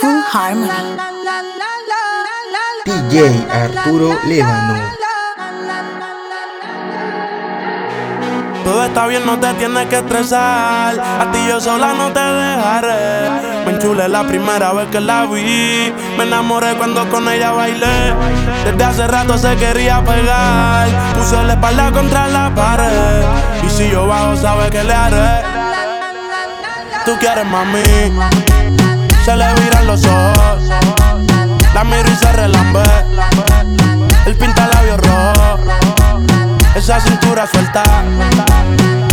Full Harmony. DJ Arturo Lévano. Todo está bien, no te tienes que estresar. A ti yo sola no te dejaré. Me enchulé la primera vez que la vi. Me enamoré cuando con ella bailé. Desde hace rato se quería pegar. Puso la espalda contra la pared. Y si yo bajo, sabe que le haré tú quieres, mami. Se le viran los ojos. La miro y se relambe. El pinta labios rojo. Esa cintura suelta.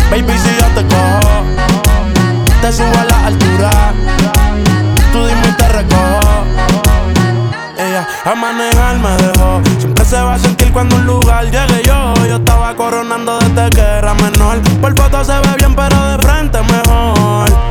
Baby, si yo te cojo, te subo a la altura. Tú dime y te recojo. Ella a manejar me dejó. Siempre se va a sentir cuando un lugar llegue yo. Yo estaba coronando desde que era menor. Por foto se ve bien, pero de frente mejor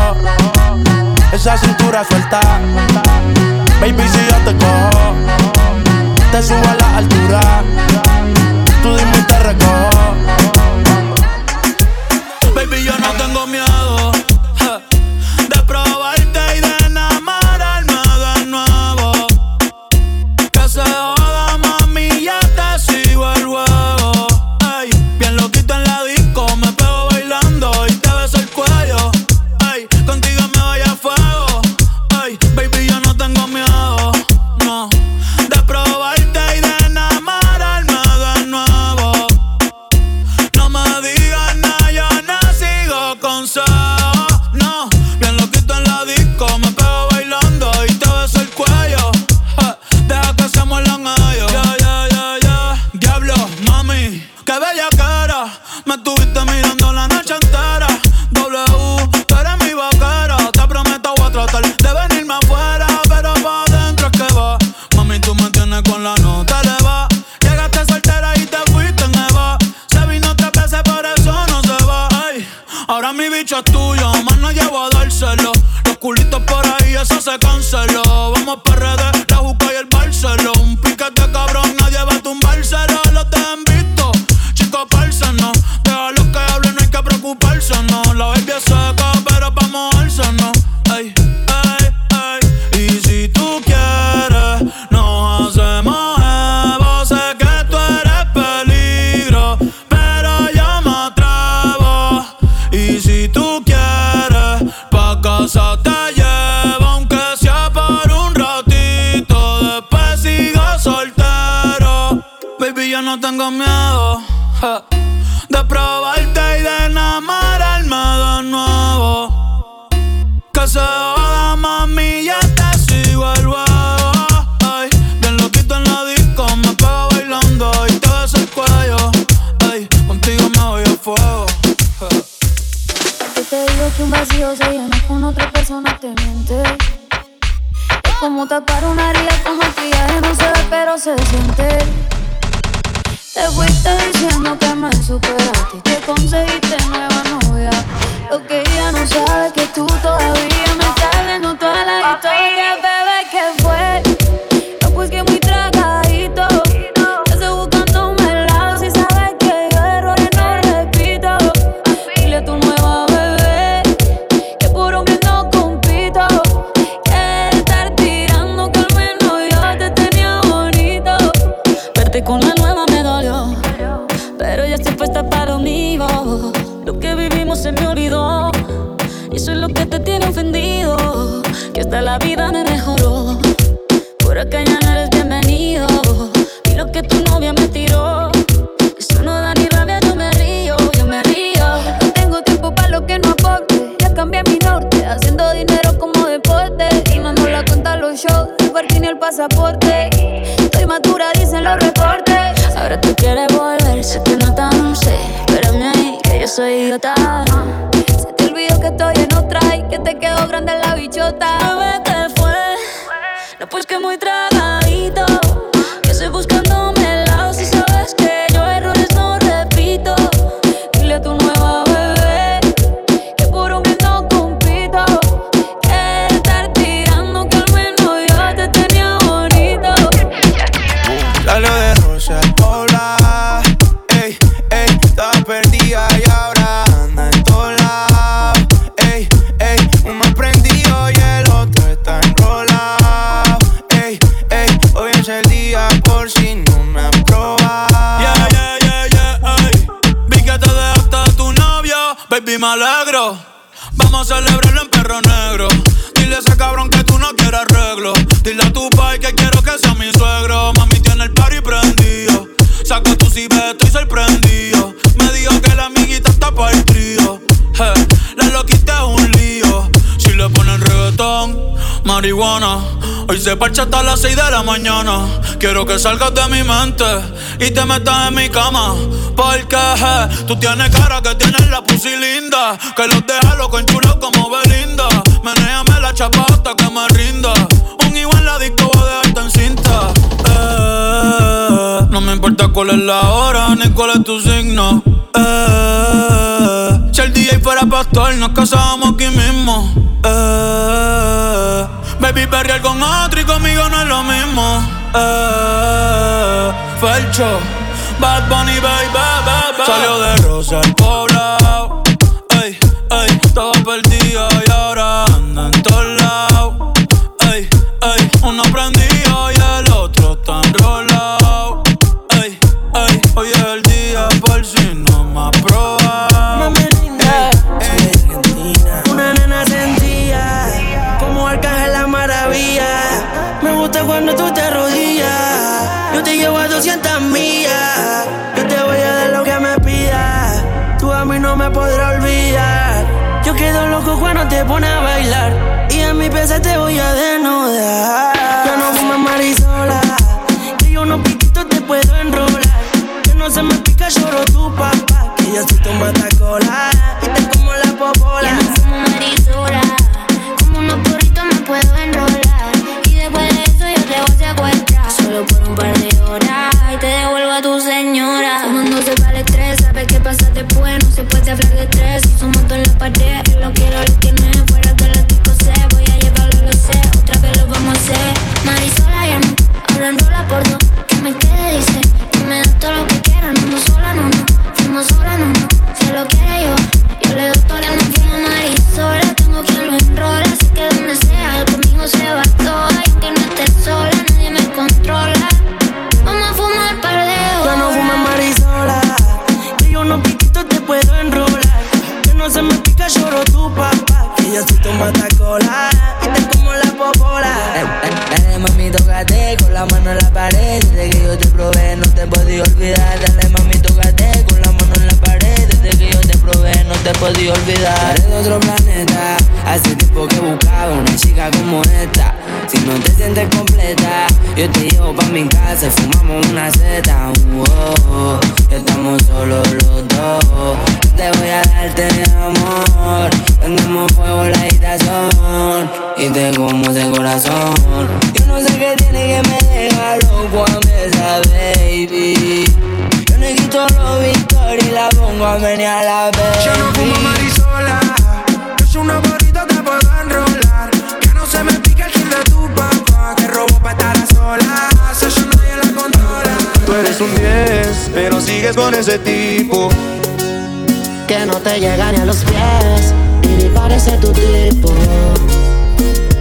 esa cintura suelta. Baby, si yo te cojo, te subo a la altura. Tú dime y te recojo. Baby, yo no tengo miedo se canceló. Vamos para baby, me alegro. Vamos a celebrarlo en perro negro. Dile a ese cabrón que tú no quieres arreglo. Dile a tu pai que quiero que sea mi suegro. Mami tiene el party prendido. Saca tu cibeto estoy sorprendido. Me dijo que la amiguita está para el trío. Hey, la loquita un lío. Le ponen reggaetón, marihuana. Hoy se parcha hasta las 6 de la mañana. Quiero que salgas de mi mente y te metas en mi cama. Porque hey, tú tienes cara que tienes la pussy linda. Que los deja loco enchulo como Belinda. Menéame la chapa hasta que me rinda. Un igual la disco va a dejarte en cinta. Eh, no me importa cuál es la hora ni cuál es tu signo. Eh, si el DJ fuera pastor, nos casábamos aquí mismo. Eh, baby, perrear con otro y conmigo no es lo mismo. Eh, Felcho, Bad Bunny, baby, baby. Salió de Rosa el poblado. Ey, ey, estaba perdida desnudar. Yo no fumo marisola. Que yo no piquito te puedo enrolar. Que no se me pica, lloro tu papá. Que yo soy tu matacola. Y te como la popola. Ya no fumo marisola. Como unos porritos me puedo enrolar. Y después de eso yo te voy a secuestrar. Solo por un par de horas. Y te devuelvo a tu señora. Cuando se va el estrés, sabes qué pasa después. No se puede hablar de estrés. Si somos en la pared. Lo quiero, lo tiene. Fuera de la Otra vez lo vamos a hacer. Marisola ya no. Ahora enrola por dos. Que me quede, dice. Que me da todo lo que quiera. No, sola, no, no. Fuimos sola, no, no. Si lo quiere yo. Yo le doy todo, ya no fumo marisola. Tengo quien lo enrola. Así que donde sea, conmigo se va toda. Y aunque no esté sola, nadie me controla. Vamos a fumar par de horas. marisola. Que yo no piquito te puedo enrolar. Que no se me pica, lloro tu papá. Que yo soy tu matacola. Y Dale mami, tócate con la mano en la pared. Desde que yo te probé, no te podía olvidar. Dale mami, tócate con la mano en la pared. Desde que yo te probé, no te podía olvidar. Eres de otro planeta. Hace tiempo que buscaba una chica como esta. Si no te sientes completa, yo te llevo pa' mi casa y fumamos una seta. Uh, oh. Estamos solos los dos. Te voy a darte amor. Prendemos fuego la habitación y te como ese corazón. Yo no sé qué tiene que me deja loco a baby. Yo no quito los victorias y la pongo a menear la baby. Yo no fumo marisola. Es una gorrita te nadie la controla. Tú eres un 10, pero sigues con ese tipo. que no te llega ni a los pies y ni parece tu tipo.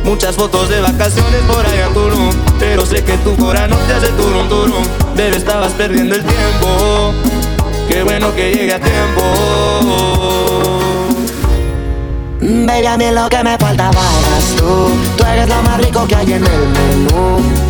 Muchas fotos de vacaciones por allá en Tulum Pero sé que tu cora no te hace turum turum Bebé, estabas perdiendo el tiempo Qué bueno que llegue a tiempo Baby, a mí lo que me faltaba eras tú. Tú eres lo más rico que hay en el menú.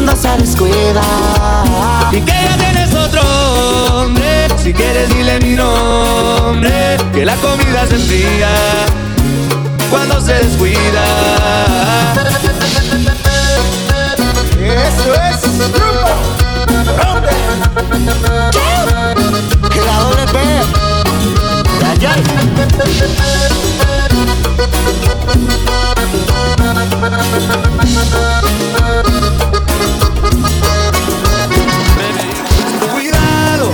cuando. Y que ya tienes otro hombre Si quieres dile mi nombre que la comida se enfría cuando se descuida. Eso es. Rompe. Que la doble P. Cuidado,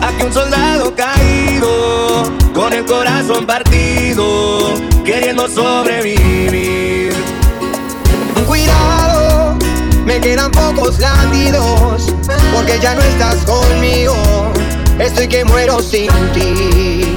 aquí un soldado caído, con el corazón partido, queriendo sobrevivir. Cuidado, me quedan pocos latidos, porque ya no estás conmigo. Estoy que muero sin ti.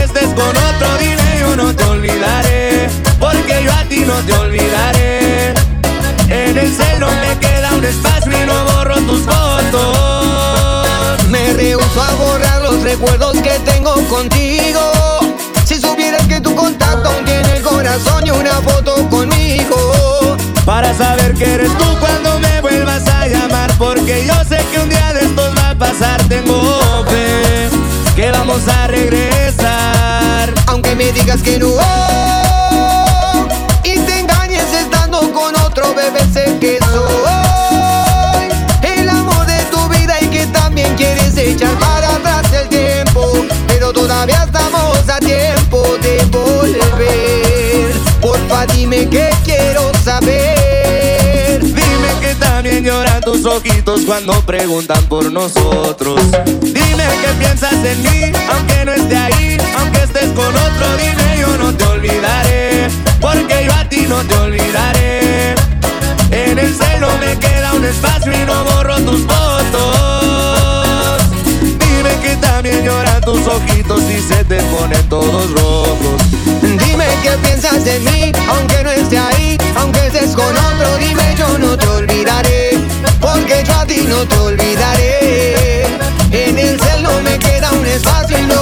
ti no te olvidaré. En el cielo me queda un espacio y no borro tus fotos. Me rehuso a borrar los recuerdos que tengo contigo. Si supieras que tu contacto tiene el corazón y una foto conmigo. Para saber que eres tú cuando me vuelvas a llamar Porque yo sé que un día de estos va a pasar Tengo fe que vamos a regresar Aunque me digas que no el amor de tu vida y que también quieres echar para atrás el tiempo. Pero todavía estamos a tiempo de volver. Porfa, dime que quiero saber. Dime que también lloran tus ojitos cuando preguntan por nosotros Dime que piensas en mí, aunque no esté ahí Aunque estés con otro, dime yo no te olvidaré Porque yo a ti no te olvidaré En el celo me queda un espacio y no borro tus fotos Dime que también lloran tus ojitos y se te ponen todos rojos Dime qué piensas de mí, aunque no esté ahí, aunque estés con otro, dime yo no te olvidaré, porque yo a ti no te olvidaré. En el cel no me queda un espacio y no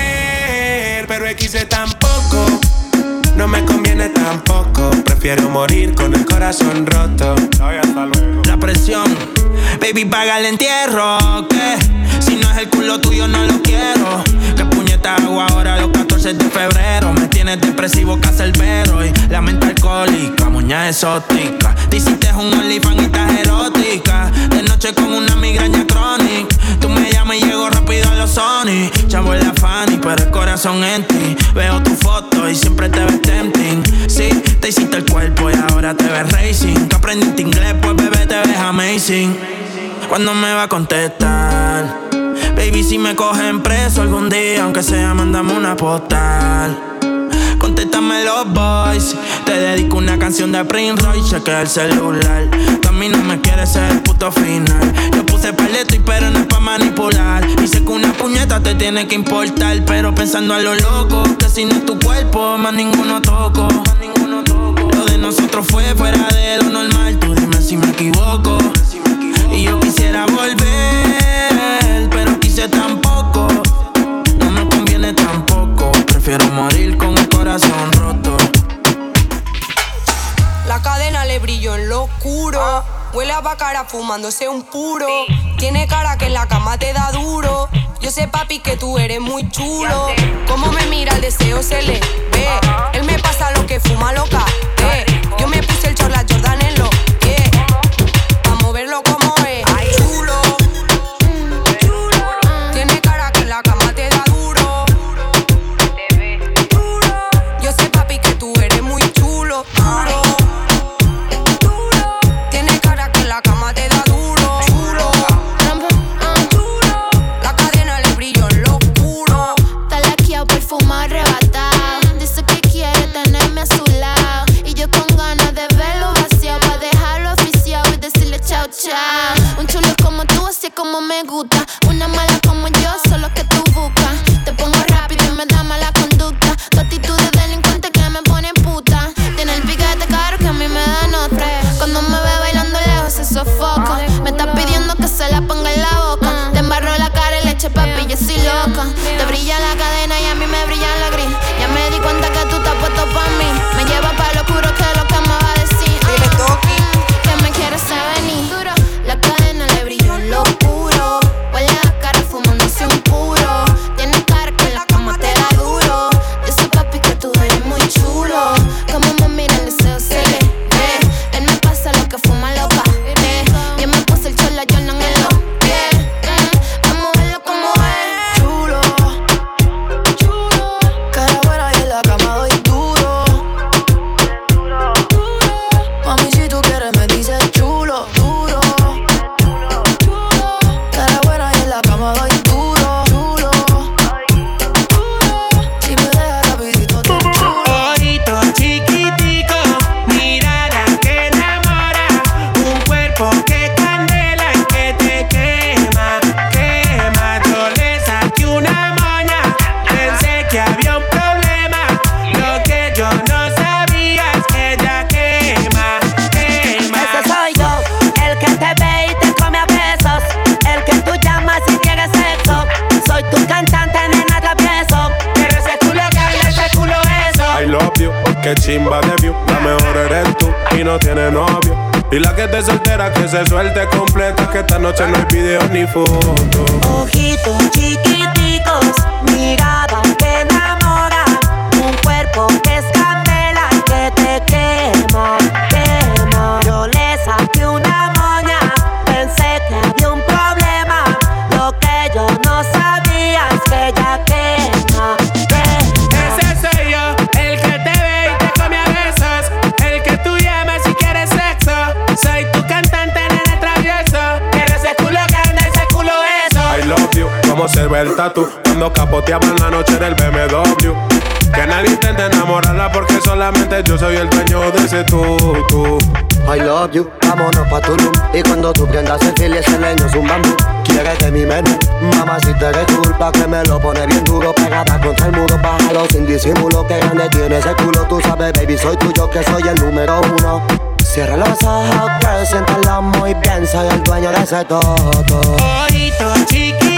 pero quise tampoco. No me conviene tampoco, prefiero morir con el corazón roto. La presión, baby, paga el entierro, ¿qué? Si no es el culo tuyo, no lo quiero. ¿Qué ahora los 14 de febrero? Me tienes depresivo, cacerbero y la mente alcohólica, muña exótica. Te hiciste un OnlyFans y estás erótica. De noche con una migraña crónica. Tú me llamas y llego rápido a los Sony. Chavo en la Fanny, pero el corazón en ti. Veo tu foto y siempre te ves tempting. Sí, te hiciste el cuerpo y ahora te ves racing. Que aprendiste inglés, pues bebé te ves amazing. ¿Cuándo me va a contestar? Baby, si me cogen preso algún día, aunque sea, mandame una postal. Contéstame los boys. Te dedico una canción de Prince Royce, chequea el celular. Tú a mí no me quieres ser el puto final. Yo puse paleto y pero no es pa' manipular. Y sé que una puñeta te tiene que importar. Pero pensando a lo loco, que si no es tu cuerpo, más ninguno toco. Más ninguno toco. Lo de nosotros fue fuera de lo normal. Tú dime si me equivoco. Y yo quisiera volver, No me conviene tampoco. Prefiero morir con el corazón roto. La cadena le brilló en lo oscuro. Huele a bacara fumándose un puro. Tiene cara que en la cama te da duro. Yo sé, papi, que tú eres muy chulo. Como me mira, el deseo se le ve. Él me pasa lo que fuma loca. Eh. Yo me puse el chorla Y la que te soltera que se suelte completa. Que esta noche no hay video ni foto. Ojitos chiquiticos, ese tutu. I love you, vámonos pa' Tulum Y cuando tú prendas el fil ese leño es un bambú Quieres de mi menú, mamá si te eres culpa Que me lo pone bien duro, pegada contra el muro Bájalo sin disimulo, que grande tiene ese culo. Tú sabes, baby, soy tuyo, que soy el número uno. Cierra los ojos, girl, siéntalo muy bien Soy el dueño de ese todo Ojito chiquitico,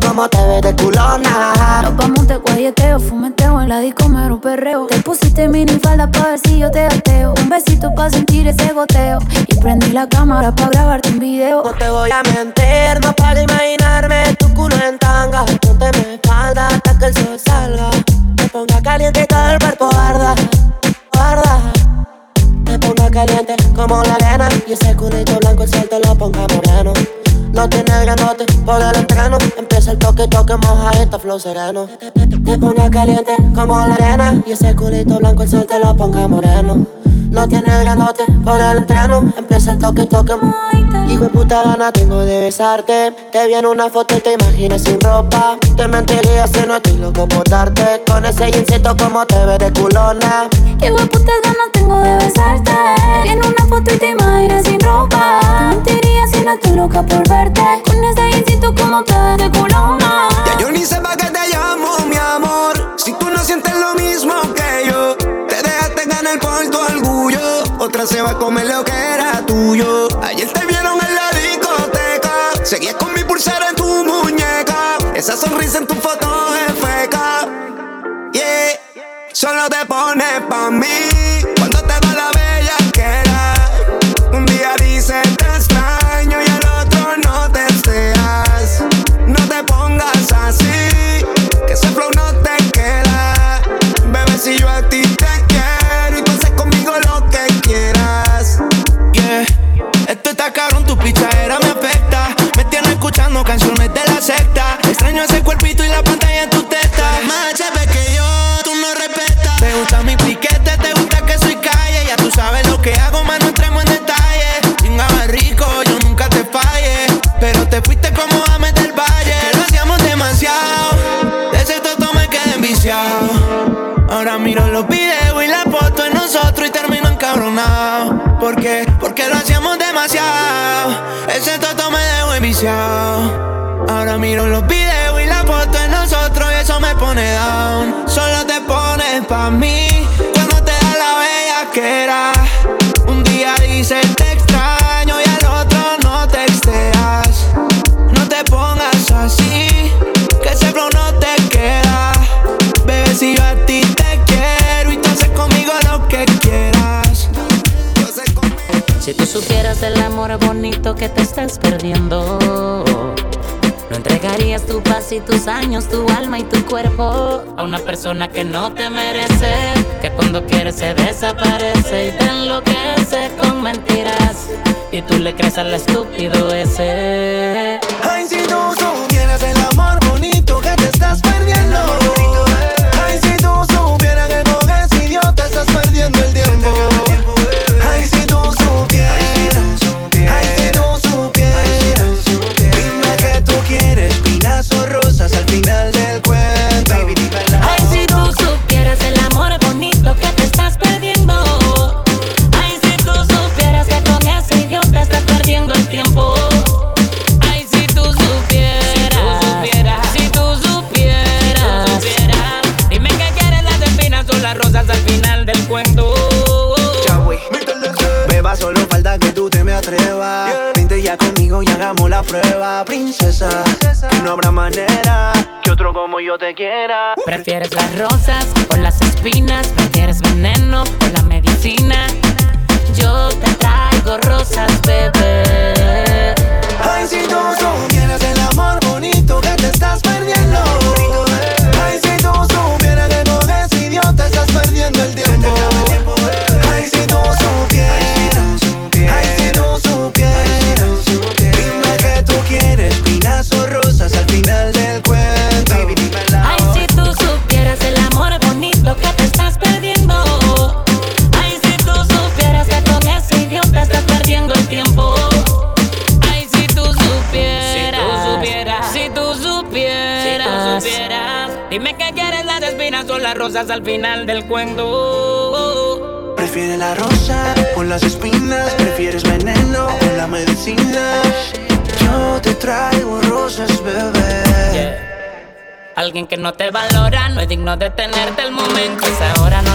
como te ves de culona Nos vamos de guayeteo, fumeteo en la disco, mero perreo. Te pusiste mini falda pa' ver si yo te ateo. Un besito pa' sentir ese goteo. Y prendí la cámara pa' grabarte un video. No te voy a mentir, no para imaginarme tu culo en tanga Ponte mi espalda hasta que el sol salga Te ponga caliente y todo el cuerpo arda, arda Te ponga caliente como la arena Y ese culito blanco el sol te lo ponga moreno No tiene granote por el entreno. Empieza el toque, toque, moja esta flow sereno. Te ponga caliente como la arena. Y ese culito blanco el sol te lo ponga moreno. No tiene granote por el entreno. Empieza el toque, toque, Hijo de puta gana tengo de besarte. Te vi en una foto y te imaginas sin ropa. Te mentiría si no estoy loco por darte. Con ese jeansito como te ves de culona. Qué putas ganas tengo de besarte. Vi en una foto y te imaginas sin ropa. No estoy loca por verte. Con ese jeansito como ves de culona. Ya yo ni sé pa' qué te llamo, mi amor. Si tú no sientes lo mismo que yo, te dejaste ganar por tu orgullo. Otra se va a comer lo que era tuyo. Ayer te vieron en la discoteca. Seguías con mi pulsera en tu muñeca. Esa sonrisa en tu foto es feca. Yeah. Solo te pones pa' mí cuando te da la bella está cabrón, tu era me afecta. Me tienes escuchando canciones de la secta. Extraño ese cuerpito y la pantalla miro los videos y la foto en nosotros y eso me pone down. Solo te pones pa' mí cuando te da la bella que era. Un día dices te extraño y al otro no te texteas. No te pongas así, que ese flow no te queda. Bebé, si yo a ti te quiero y tú haces conmigo lo que quieras. Si tú supieras el amor bonito que te estás perdiendo no entregarías tu paz y tus años, tu alma y tu cuerpo a una persona que no te merece, que cuando quiere se desaparece y te enloquece con mentiras. Y tú le crees al estúpido ese. Ay, si tú supieras el amor bonito que te estás perdiendo. Te quiera. ¿Prefieres las rosas o las espinas? Que no te valora no es digno de tenerte el momento. Esa hora no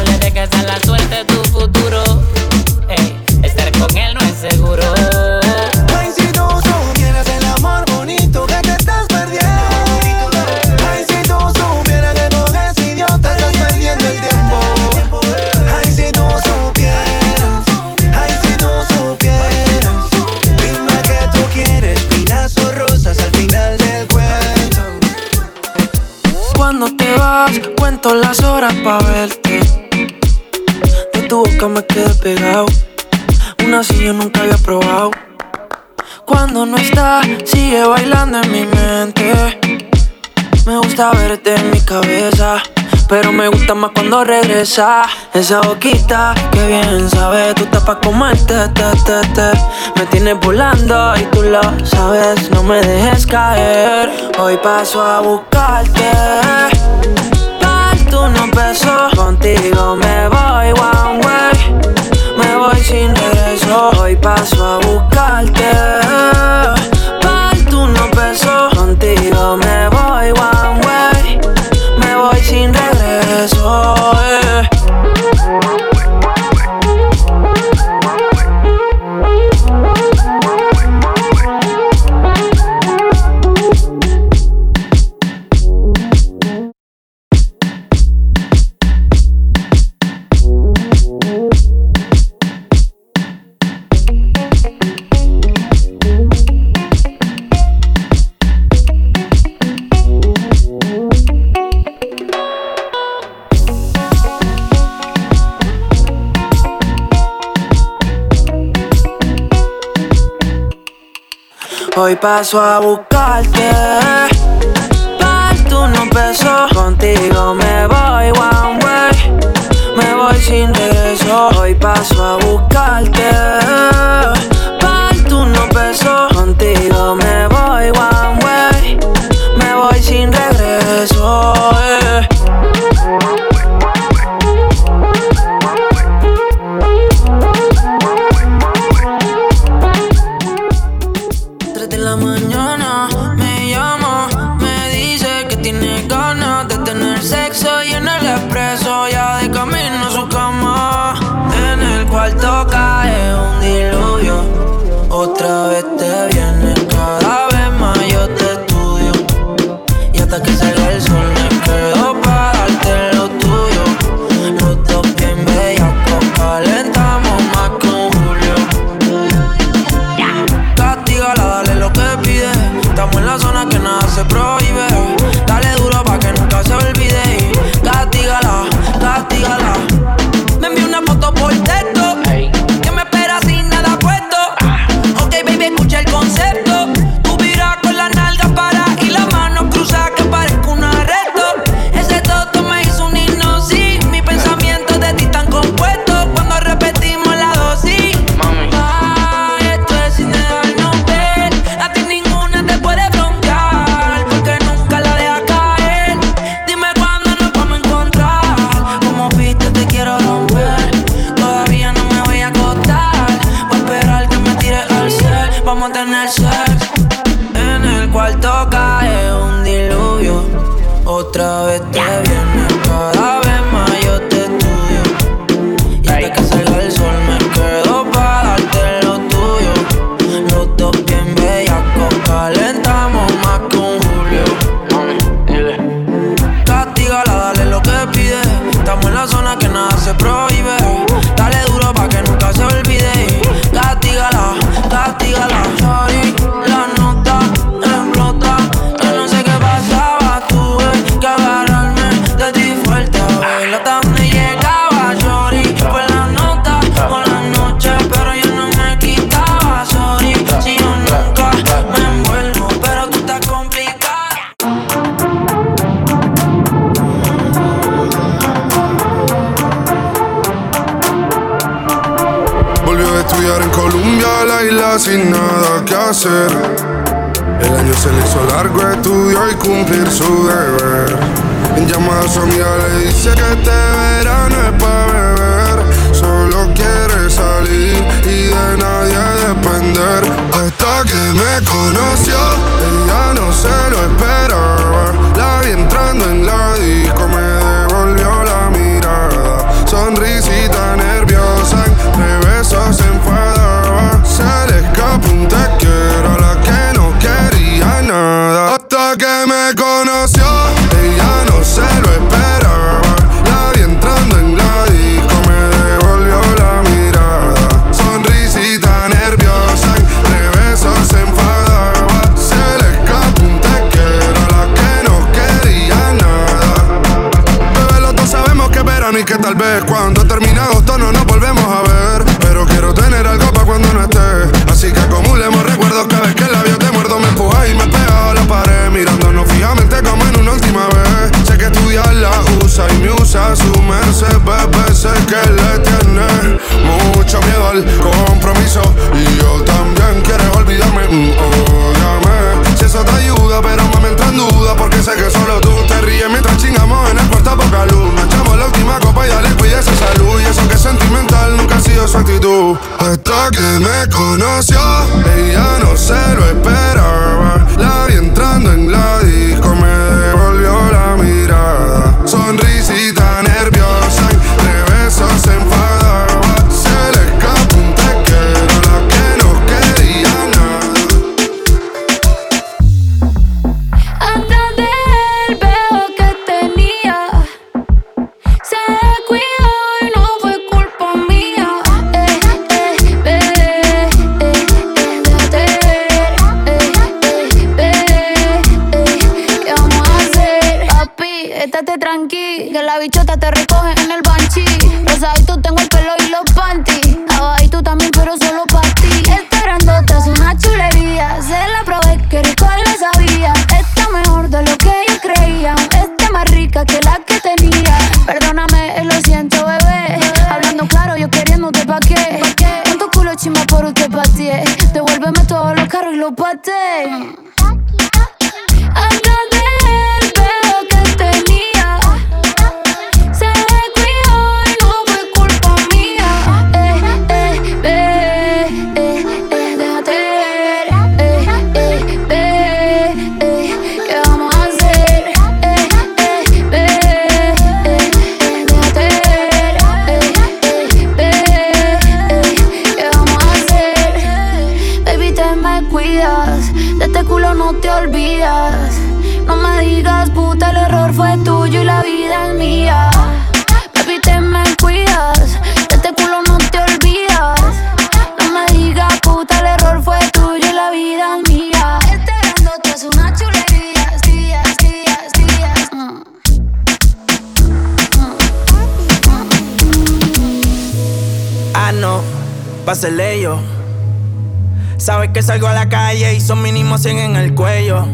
cuando regresa. Esa boquita que bien sabe, tú estás pa' comerte, te, te, te. Me tienes volando y tú lo sabes, no me dejes caer. Hoy paso a buscarte. Tú no besos, contigo me voy one way. Me voy sin regreso. Hoy paso a buscarte. Tú no besos, contigo me voy one way. Hoy paso a buscarte. tú no peso. Contigo me voy one way. Me voy sin regreso. Hoy paso a buscarte. Cumplir su deber. En llamada a su amiga le dice que este verano es para beber. Solo quiere salir y de nadie depender. Hasta que me conoció, ella no se lo esperaba. La vi entrando en la disco, me conoció, que le tiene mucho miedo al compromiso. Y yo también quieres olvidarme, mm, óyame. Si eso te ayuda, pero me entra en duda. Porque sé que solo tú te ríes mientras chingamos en el cuarto poca luz. Nos echamos la última copa y dale, cuide esa salud. Y eso que es sentimental nunca ha sido su actitud. Hasta que me conoció, ella no se lo esperaba. La vi entrando en la disco, me devolvió la mirada. Sonrisita salgo a la calle y son mínimo 100 en el cuello.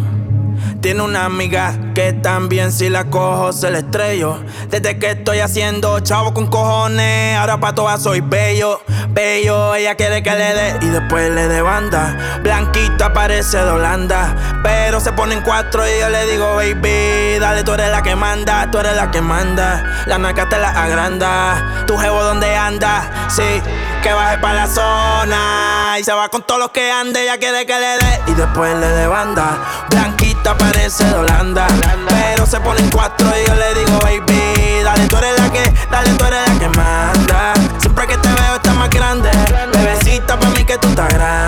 Tiene una amiga que también si la cojo se la estrello. Desde que estoy haciendo chavo con cojones, ahora pa' todas soy bello, bello. Ella quiere que le dé y después le dé banda. Blanquita parece de Holanda, pero se ponen cuatro y yo le digo, baby, dale, tú eres la que manda, tú eres la que manda. La naca te la agranda, tu jevo donde anda, sí, que baje pa' la zona. Y se va con todos los que ande, ella quiere que le dé y después le dé banda. Blanquita parece de Holanda, pero se ponen cuatro y yo le digo, baby, dale, tú eres la que, dale, tú eres la que manda. Siempre que te veo estás más grande, bebecita pa' mí que tú estás grande.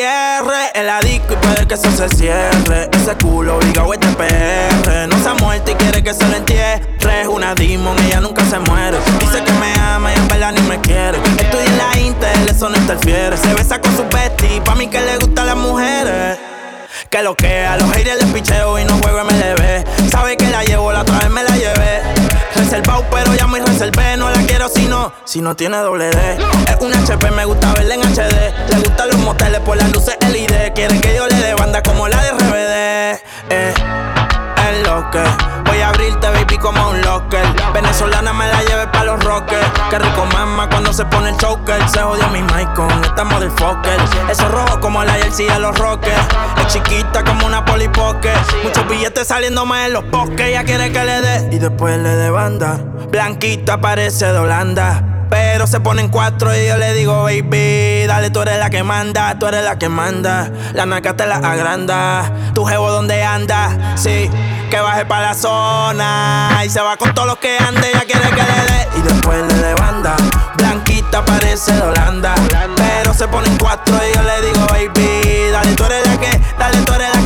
IR en la disco y puede que eso se cierre. Ese culo obligado este PR. No se ha muerto y quiere que se lo entierre. Es una demon, ella nunca se muere. Dice que me ama y en verdad ni me quiere. Estoy en la Intel, eso no interfiere. Se besa con su bestie, pa' mí que le gustan las mujeres. Que lo que a los haters les picheo y no juego MLB. Sabe que la llevo, la otra vez me la. Pero ya muy reservé. No la quiero si no, si no tiene doble D. Es un HP, me gusta verla en HD. Le gustan los moteles por las luces LED. Quiere que yo le dé banda como la de RBD. Eh, Voy a abrirte, baby, como un locker. Venezolana me la lleve pa' los rockers. Qué rico mama cuando se pone el choker. Se jodió mi mic con esta motherfucker. Eso rojo como la jersey de los rockers. Es chiquita como una polipoque. Muchos billetes saliendo más en los bosques. Ella quiere que le dé y después le dé banda. Blanquita parece de Holanda. Pero se ponen cuatro y yo le digo, baby, dale, tú eres la que manda, tú eres la que manda. La naca te la agranda, tu jevo donde anda, sí, que baje pa' la zona. Y se va con todos los que ande, ella quiere que le dé y después le dé banda. Blanquita parece de Holanda, pero se ponen cuatro y yo le digo, baby, dale, tú eres la que, dale, tú eres la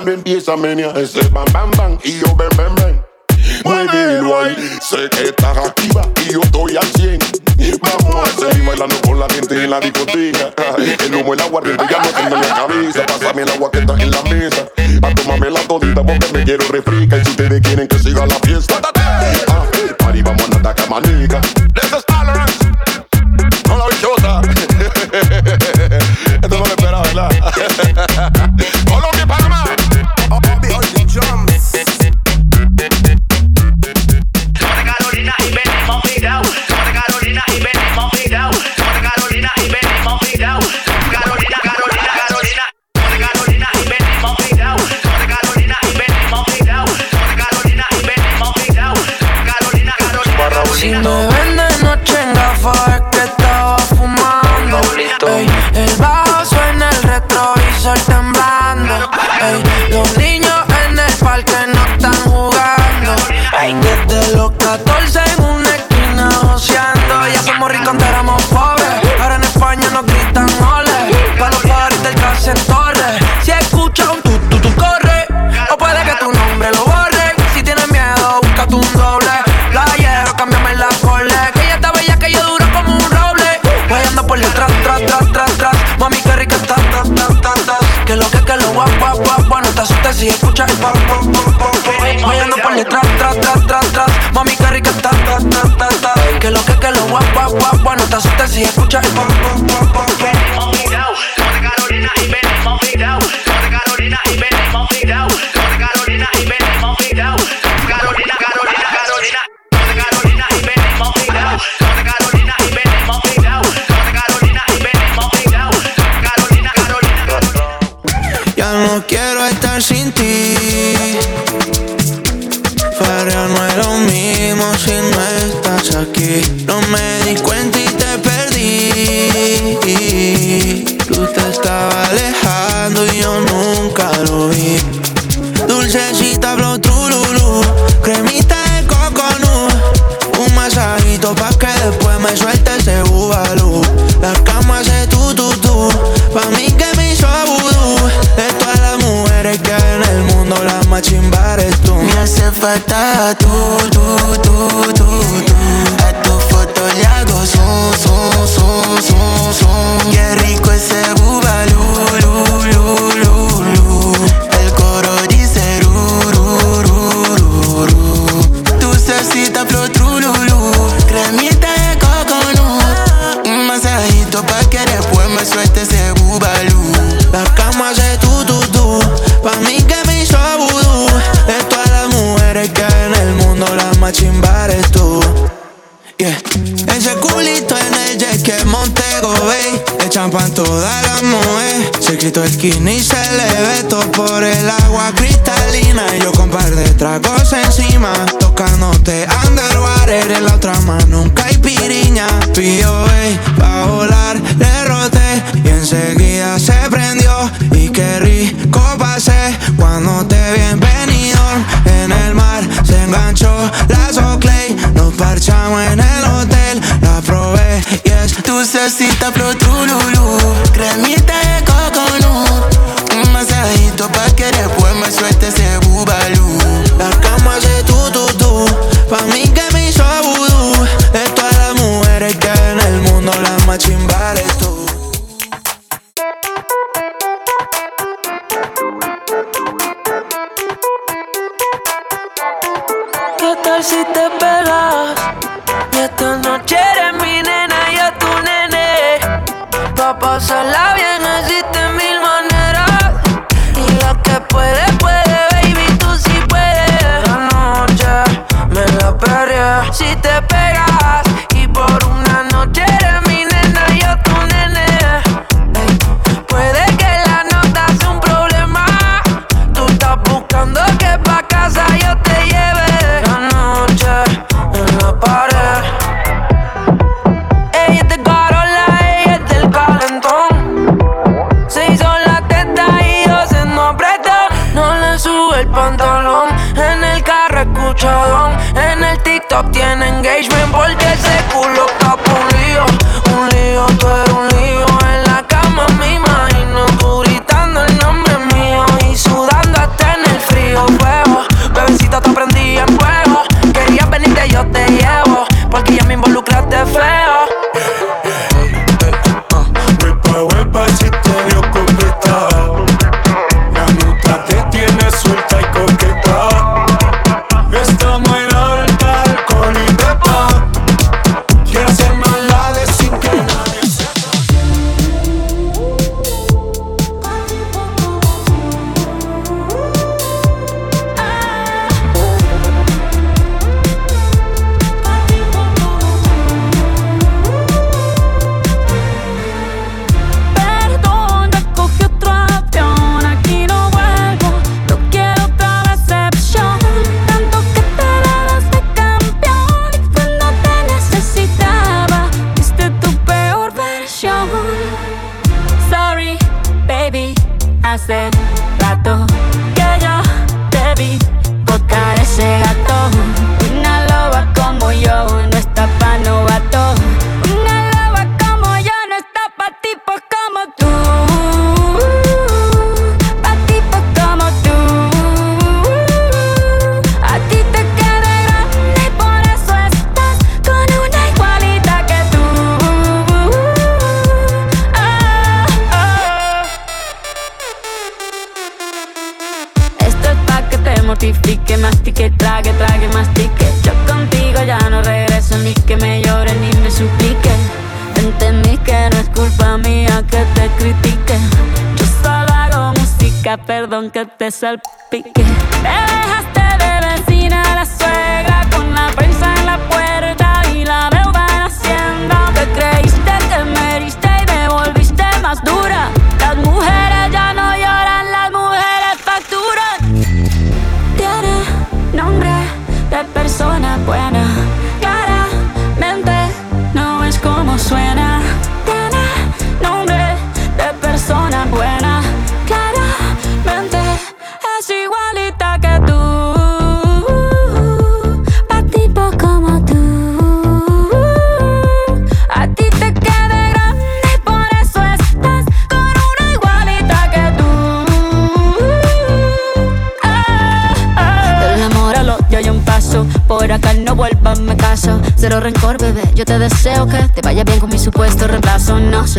hundred days a mania. I say bam bam bang, yo bam. Eh. es. Se quitó skinny, se le ve todo por el agua cristalina. Y yo con un par de tragos encima, tocándote underwater en la otra mano, nunca hay piriña. Pío, ey, eh, pa' volar, Enseguida se prendió y qué rico pasé cuando te vi en En el mar se enganchó la Soclay, nos parchamos en el hotel, la probé y es tu cecita pro trululú, cremita de coco un masajito pa' que después me suelte ese bubalú. La cama se tu tu tu, pa' mí yourself.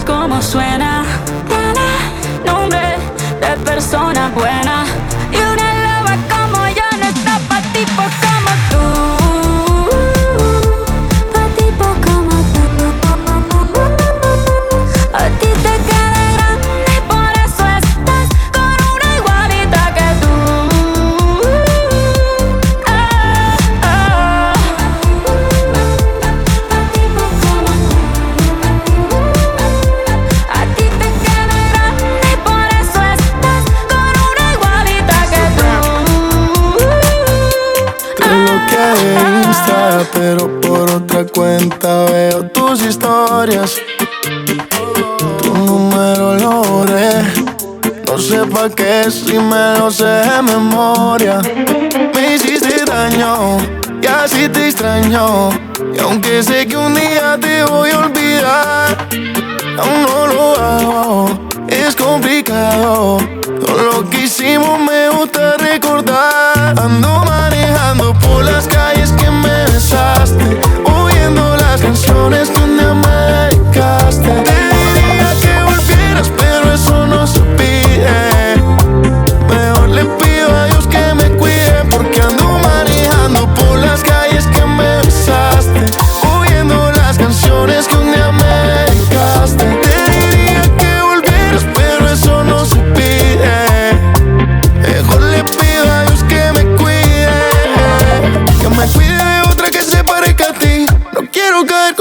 no es como suena. Tiene nombre de persona buena. Pero por otra cuenta veo tus historias. Tu número lo borré. No sé pa' qué si me lo sé de memoria. Me hiciste daño y así te extraño. Y aunque sé que un día te voy a olvidar, aún no lo hago. Es complicado. Todo lo que hicimos me gusta recordar. Ando manejando por las calles que me besaste. Oyendo las canciones día me dedicaste. Te diría que volvieras, pero eso no se pide.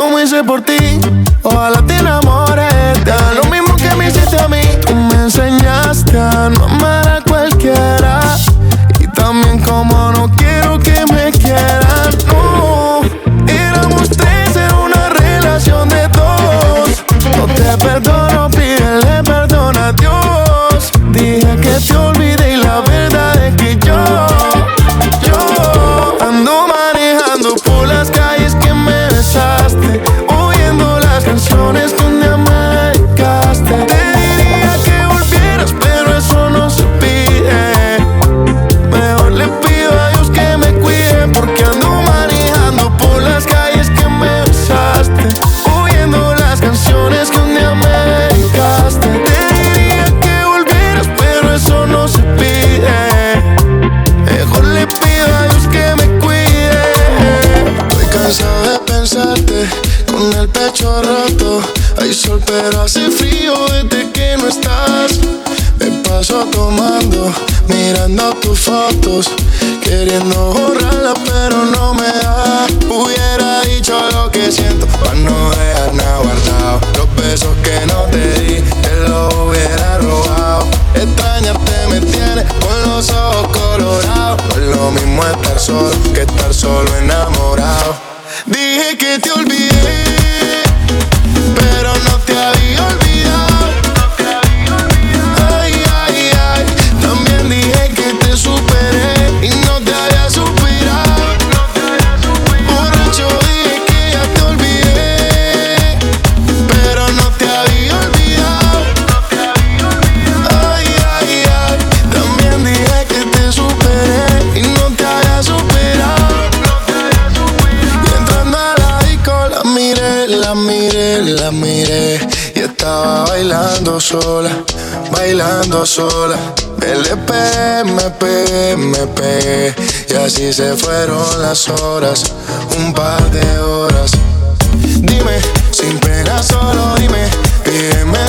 Como hice por ti. Ojalá te enamores. Mirando tus fotos, queriendo borrarla, pero no me da. Hubiera dicho lo que siento, para no dejar nada guardado. Los besos que no te di, te los hubiera robado. Extrañarte me tiene con los ojos colorados. No es lo mismo estar solo que estar solo enamorado. Sola. LP, MP, MP y así se fueron las horas, un par de horas. Dime, sin pena solo dime, pídeme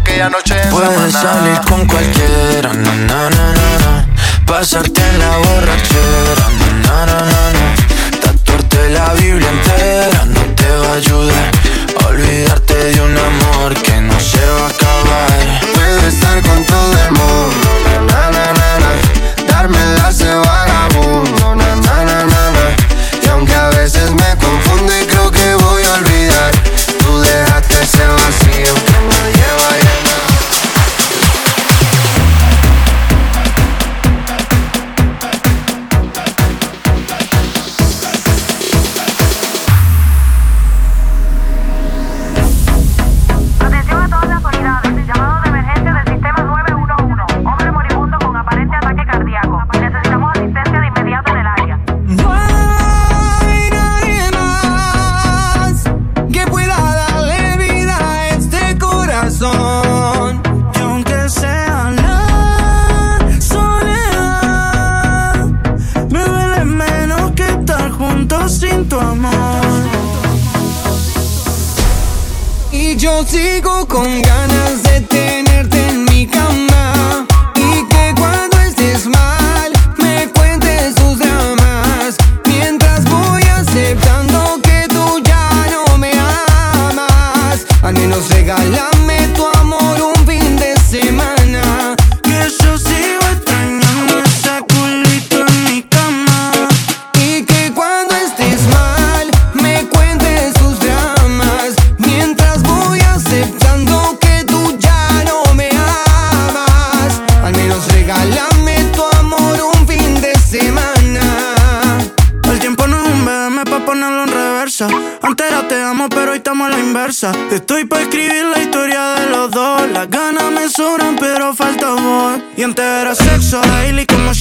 aquella noche en Puedes salir con cualquiera, na na na na na. Pasarte en la borrachera, na na na na na. Tatuarte la Biblia entera no te va a ayudar. a Olvidarte de un amor que no se va a acabar. Puedes estar con todo el mundo, na na na na. Darme de vagabundo, na na na na na. Y aunque a veces me confundo y creo que voy a olvidar, tú dejaste ese vacío Sigo con ganas Estoy para escribir la historia de los dos. Las ganas me sobran, pero falta amor. Y antes sexo, daily como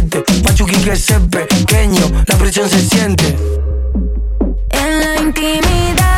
7. Pachuqui que es pequeño, la presión se siente. En la intimidad.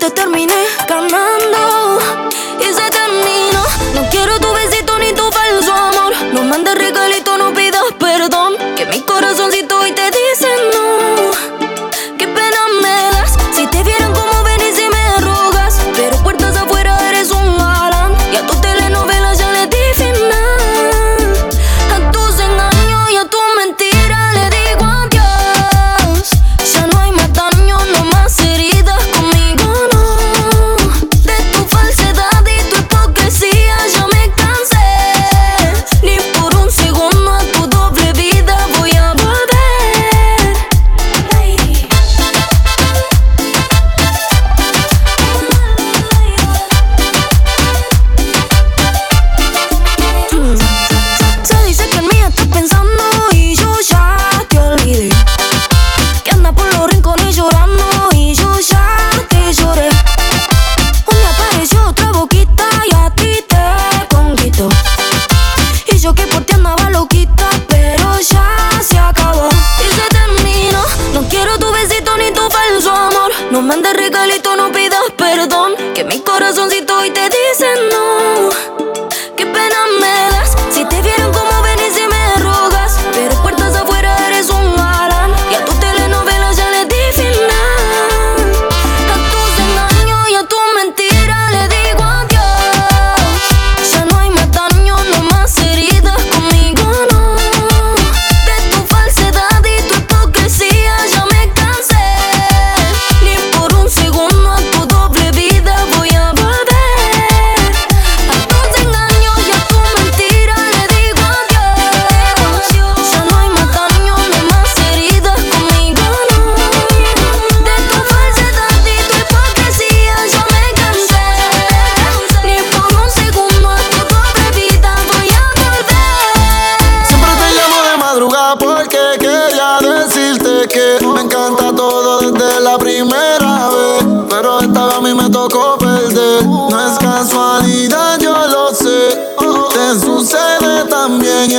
te terminé ganando.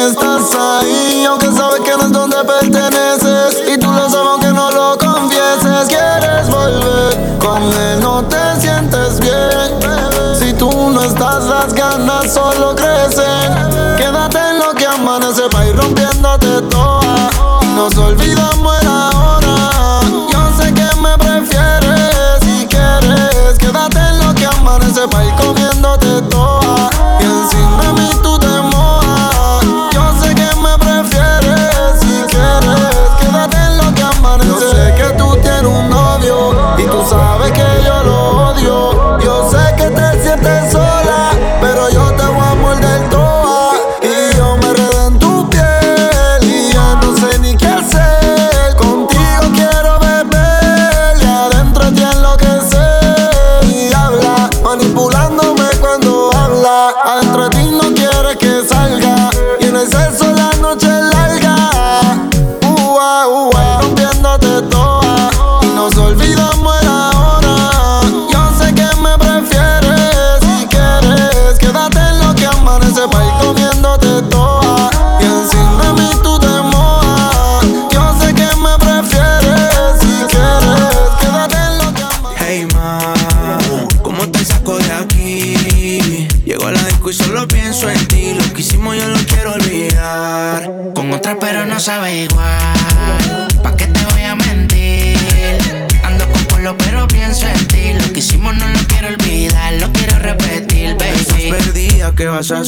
estás ahí, aunque sabes que no es donde perteneces. Y tú lo sabes aunque no lo confieses. Quieres volver, con él no te sientes bien. Si tú no estás, las ganas solo crecen. Quédate en lo que amanece, va ir rompiéndote toda. No se olvida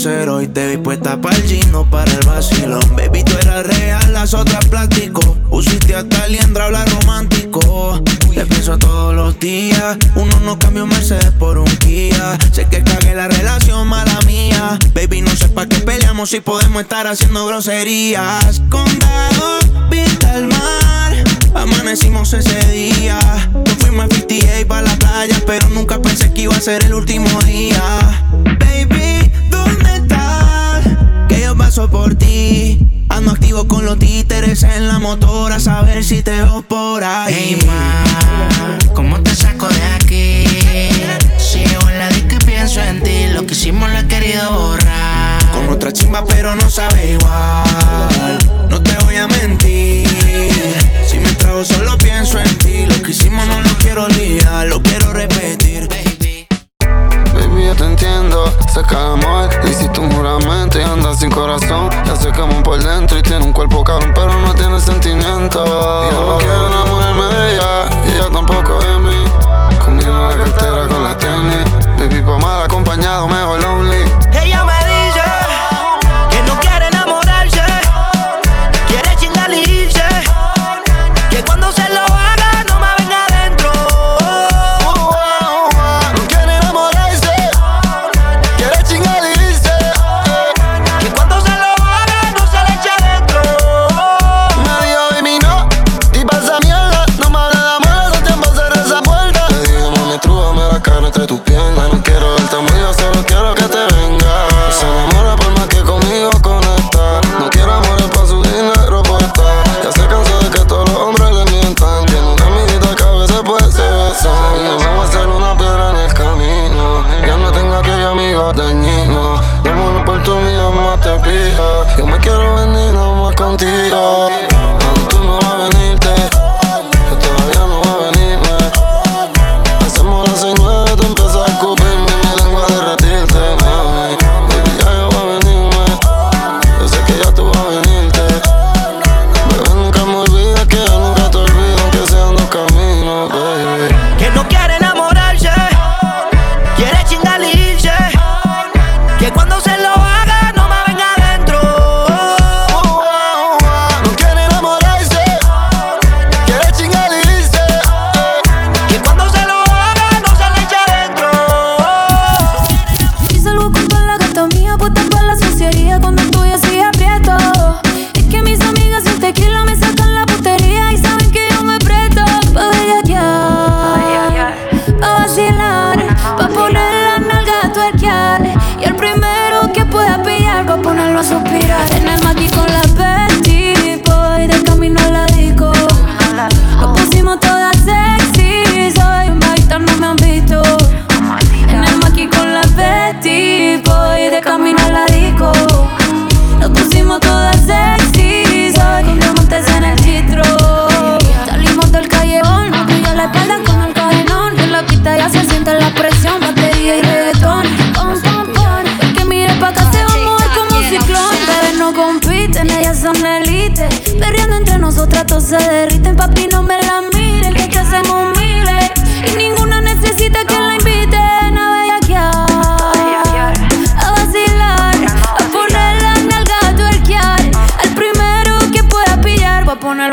cero y te vi puesta para el gino, para el vacilón. Baby, tú eras real, las otras plástico. Usiste hasta liendra, habla romántico. Te pienso todos los días. Uno no cambió un Mercedes por un Kia. Sé que cagué la relación, mala mía. Baby, no sé para qué peleamos si podemos estar haciendo groserías. Condado, pinta el mar. Amanecimos ese día. Yo fuimos a PTA para la playa, pero nunca pensé que iba a ser el último día. Baby, ¿dónde paso por ti. Ando activo con los títeres en la motora, a saber si te veo por ahí. Hey, ma, ¿cómo te saco de aquí? Sigo en la disco y pienso en ti, lo que hicimos lo he querido borrar. Con otra chimba pero no sabe igual, no te voy a mentir.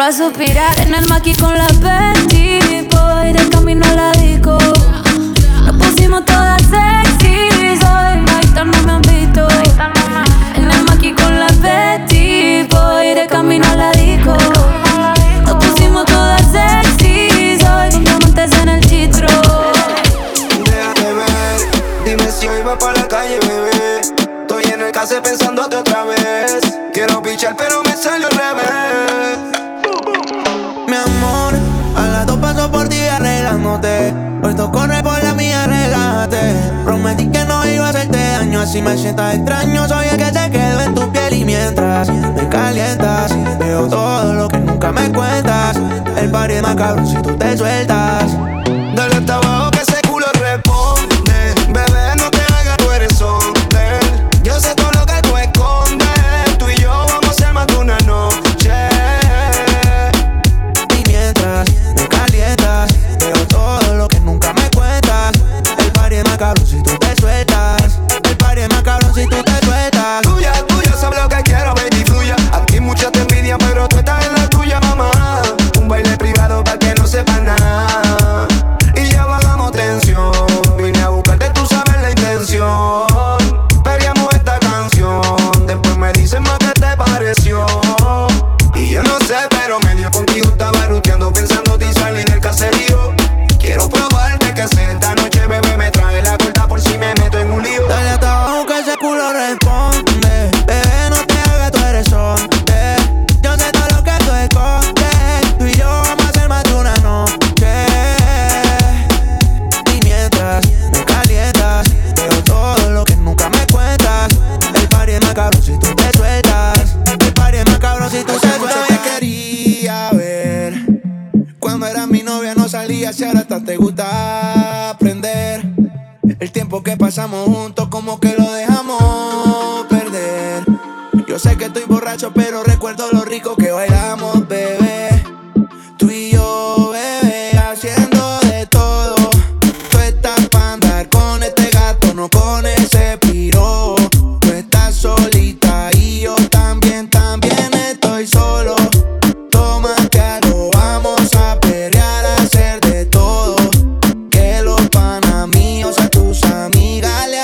vuelvo a suspirar en el maqui con la Betty Boy de camino a la disco. Nos pusimos todas sexy, soy Maita no me han visto. En el maqui con la Betty Boy de camino a la disco. Nos pusimos todas sexy, soy con diamantes en el chitro. Déjate ver, dime si hoy vas pa la calle, bebé. Estoy en el case pensándote otra vez. Quiero pichar pero me salió prometí que no iba a hacerte daño. Así me sientas extraño Soy el que se quedó en tu piel Y mientras me calientas Veo todo lo que nunca me cuentas. El party es más cabrón si tú te sueltas.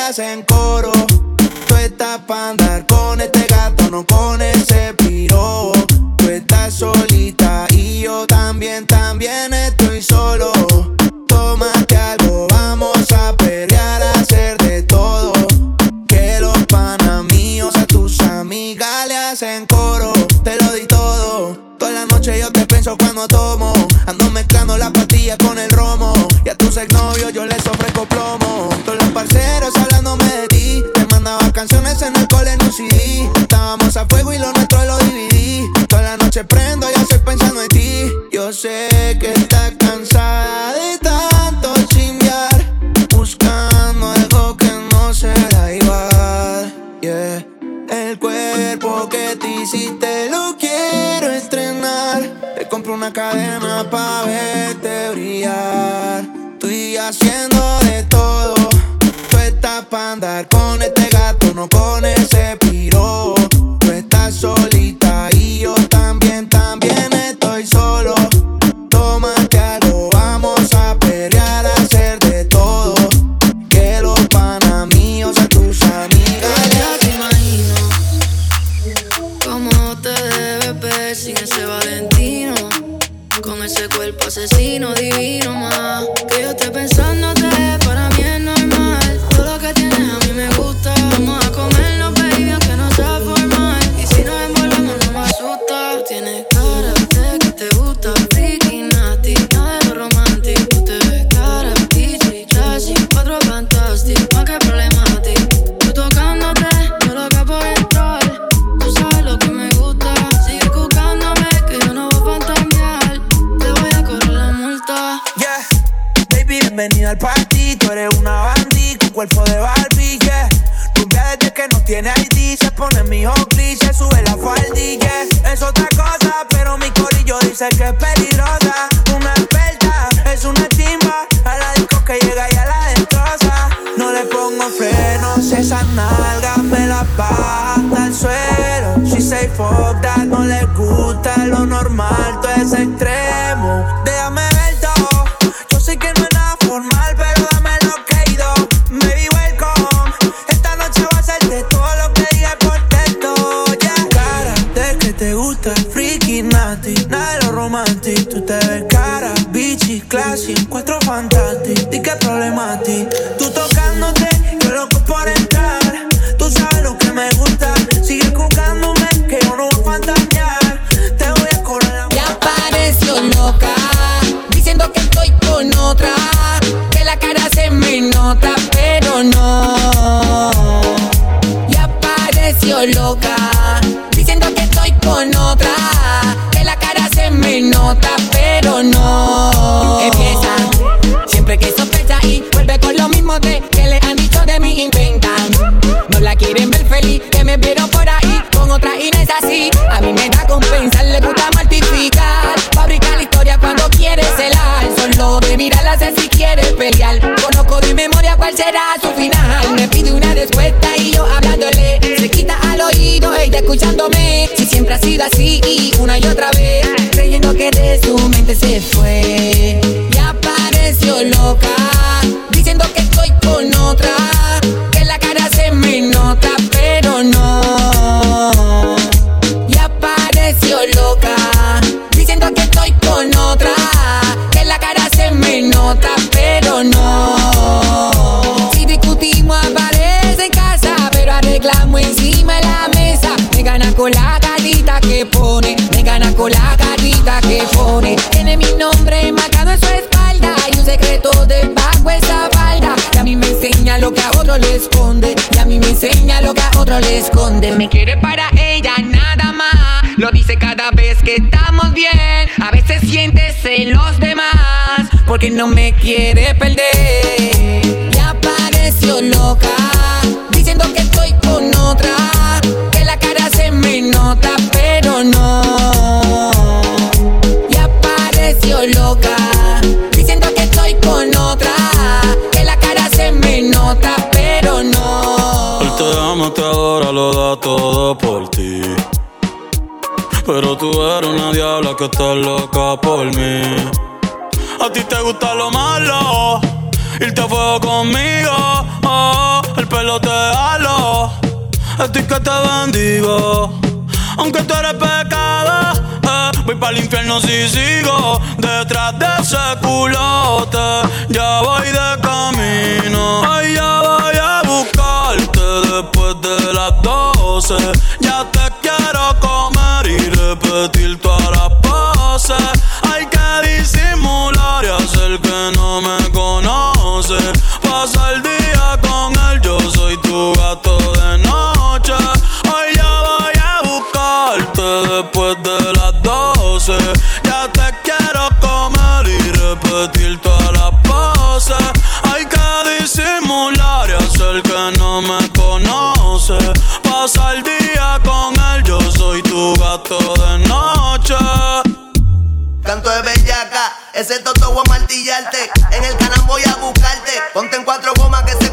hacen coro. Tú estás pa' andar con este gato, no con ese piro. Tú estás solita y yo también, también estoy solo. Tómate algo, vamos a pelear, a hacer de todo. Que los panamíos a tus amigas le hacen coro. Te lo di todo. Toda la noche yo te pienso cuando tomo. Ando mezclando las pastillas con el romo. Y a tus exnovios Estábamos a fuego y lo nuestro lo dividí. Toda la noche prendo, ya estoy pensando en ti. Yo sé que estás cansada de tanto chimbear. Buscando algo que no será igual. Yeah. El cuerpo que te hiciste lo quiero estrenar. Te compro una cadena pa' verte brillar. Estoy haciendo lips like a amanti Tu te cara, bici, classi, quattro fantasy Di che problemati? no me quiere perder. Y apareció loca, diciendo que estoy con otra. Que la cara se me nota, pero no. Y apareció loca, diciendo que estoy con otra. Que la cara se me nota, pero no. Él te ama, te adora, lo da todo por ti. Pero tú eres una diabla que está loca por mí ti te gusta lo malo. Irte a fuego conmigo, oh, el pelo te halo. A ti que te bendigo, aunque tú eres pecado. Eh, voy para el infierno si sigo detrás de ese culote. Ya voy de camino, ay, ya repetir todas las poses. Hay que disimular y hacer que no me conoce. Pasa el día con él, yo soy tu gato de noche. Canto de bellaca, ese toto voy a martillarte. En el canal voy a buscarte. Ponte en cuatro gomas que se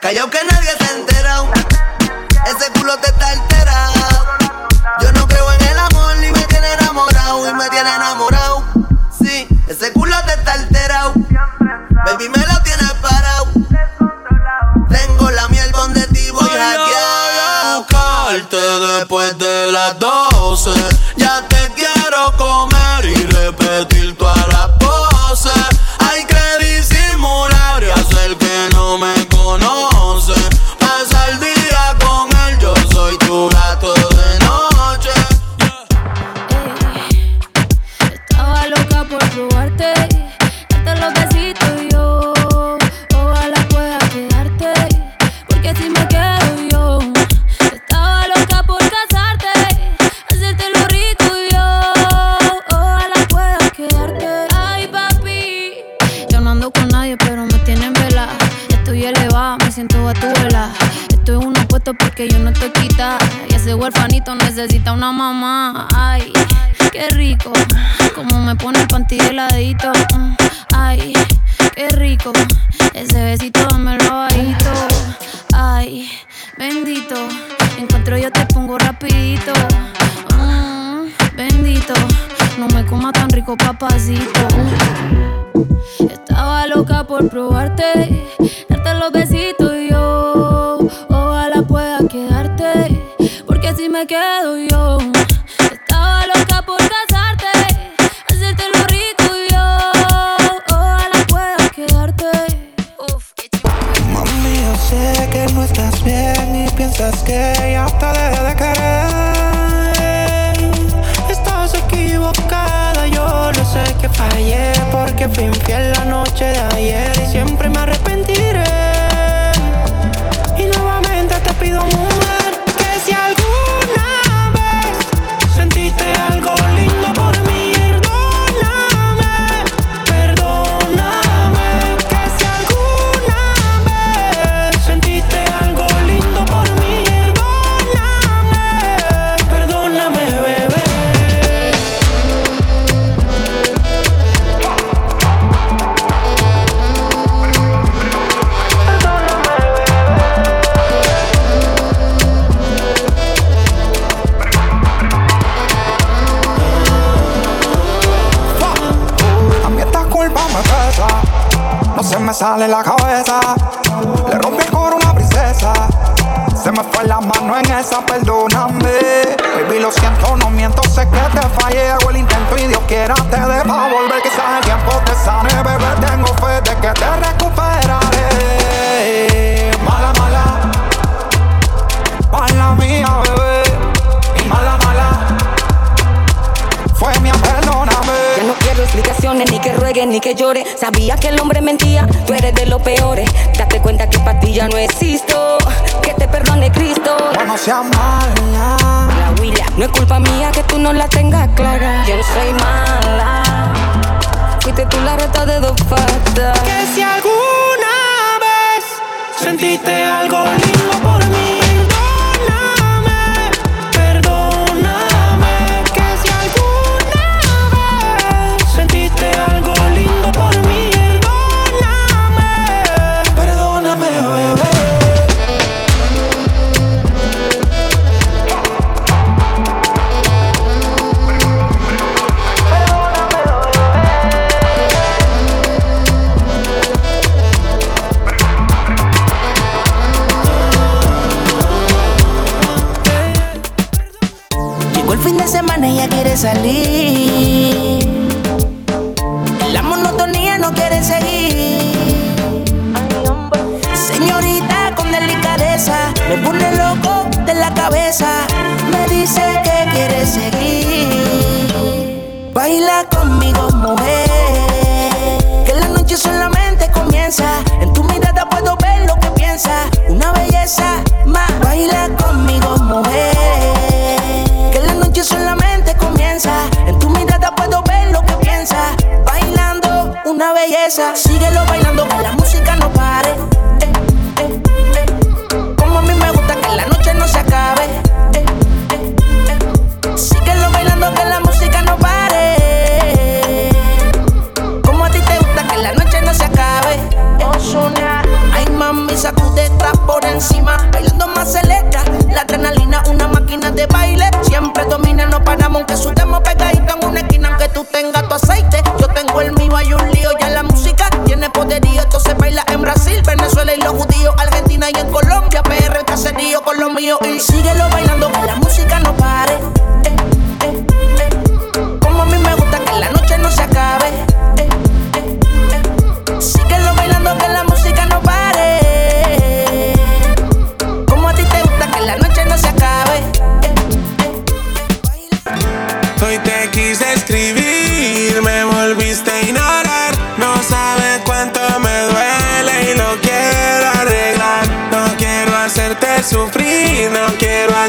Callao que no. Huerfanito necesita una mamá. Que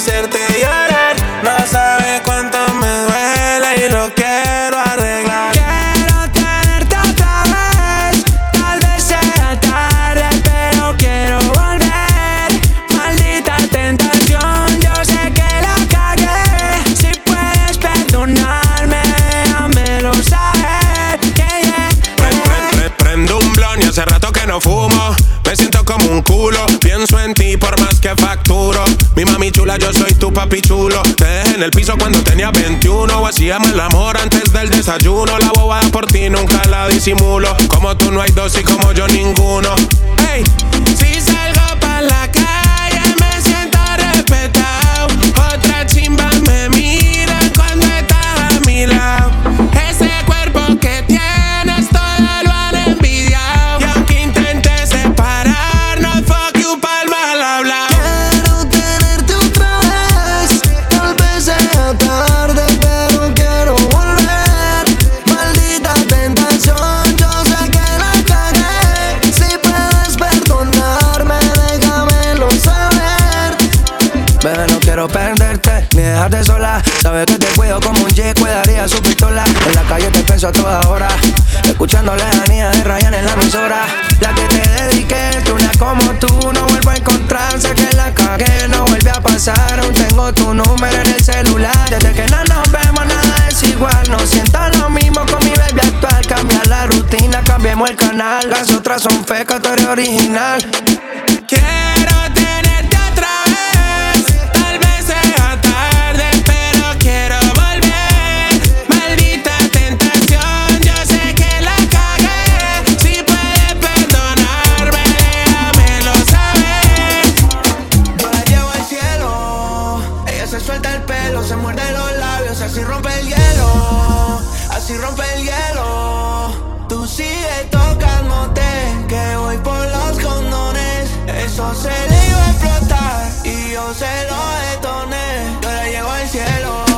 quiero disimulo. Como tú no hay dos y como yo ninguno. suelta el pelo, se muerde los labios, así rompe el hielo, así rompe el hielo. Tú sigue tocándote, que voy por los condones. Eso se le iba a explotar y yo se lo detoné. Yo le llego al cielo.